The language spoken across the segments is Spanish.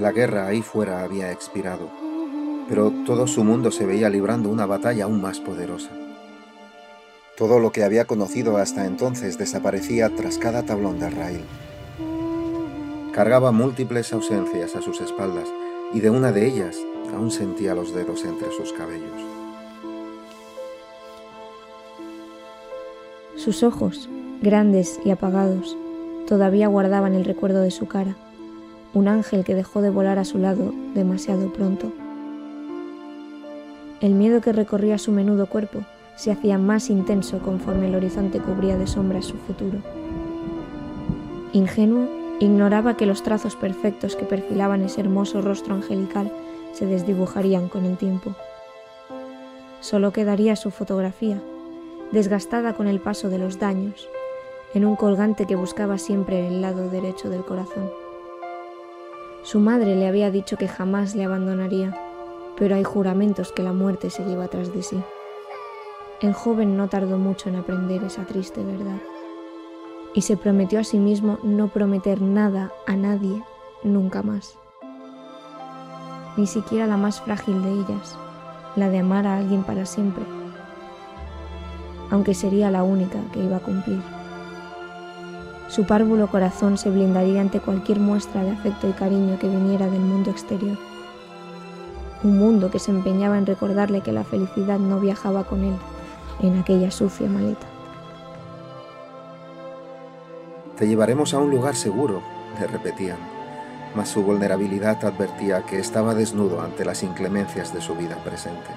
La guerra ahí fuera había expirado, pero todo su mundo se veía librando una batalla aún más poderosa. Todo lo que había conocido hasta entonces desaparecía tras cada tablón de raíl. Cargaba múltiples ausencias a sus espaldas y de una de ellas aún sentía los dedos entre sus cabellos. Sus ojos, grandes y apagados, todavía guardaban el recuerdo de su cara, un ángel que dejó de volar a su lado demasiado pronto. El miedo que recorría su menudo cuerpo se hacía más intenso conforme el horizonte cubría de sombras su futuro. Ingenuo, ignoraba que los trazos perfectos que perfilaban ese hermoso rostro angelical se desdibujarían con el tiempo. Solo quedaría su fotografía, desgastada con el paso de los daños, en un colgante que buscaba siempre el lado derecho del corazón. Su madre le había dicho que jamás le abandonaría, pero hay juramentos que la muerte se lleva tras de sí. El joven no tardó mucho en aprender esa triste verdad y se prometió a sí mismo no prometer nada a nadie nunca más. Ni siquiera la más frágil de ellas, la de amar a alguien para siempre, aunque sería la única que iba a cumplir. Su párvulo corazón se blindaría ante cualquier muestra de afecto y cariño que viniera del mundo exterior. Un mundo que se empeñaba en recordarle que la felicidad no viajaba con él, en aquella sucia maleta. Te llevaremos a un lugar seguro, le repetían, mas su vulnerabilidad advertía que estaba desnudo ante las inclemencias de su vida presente.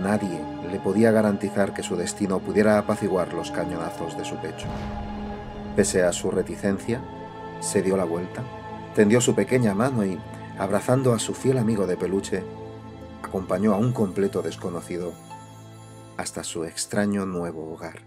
Nadie le podía garantizar que su destino pudiera apaciguar los cañonazos de su pecho. Pese a su reticencia, se dio la vuelta, tendió su pequeña mano y, abrazando a su fiel amigo de peluche, acompañó a un completo desconocido hasta su extraño nuevo hogar.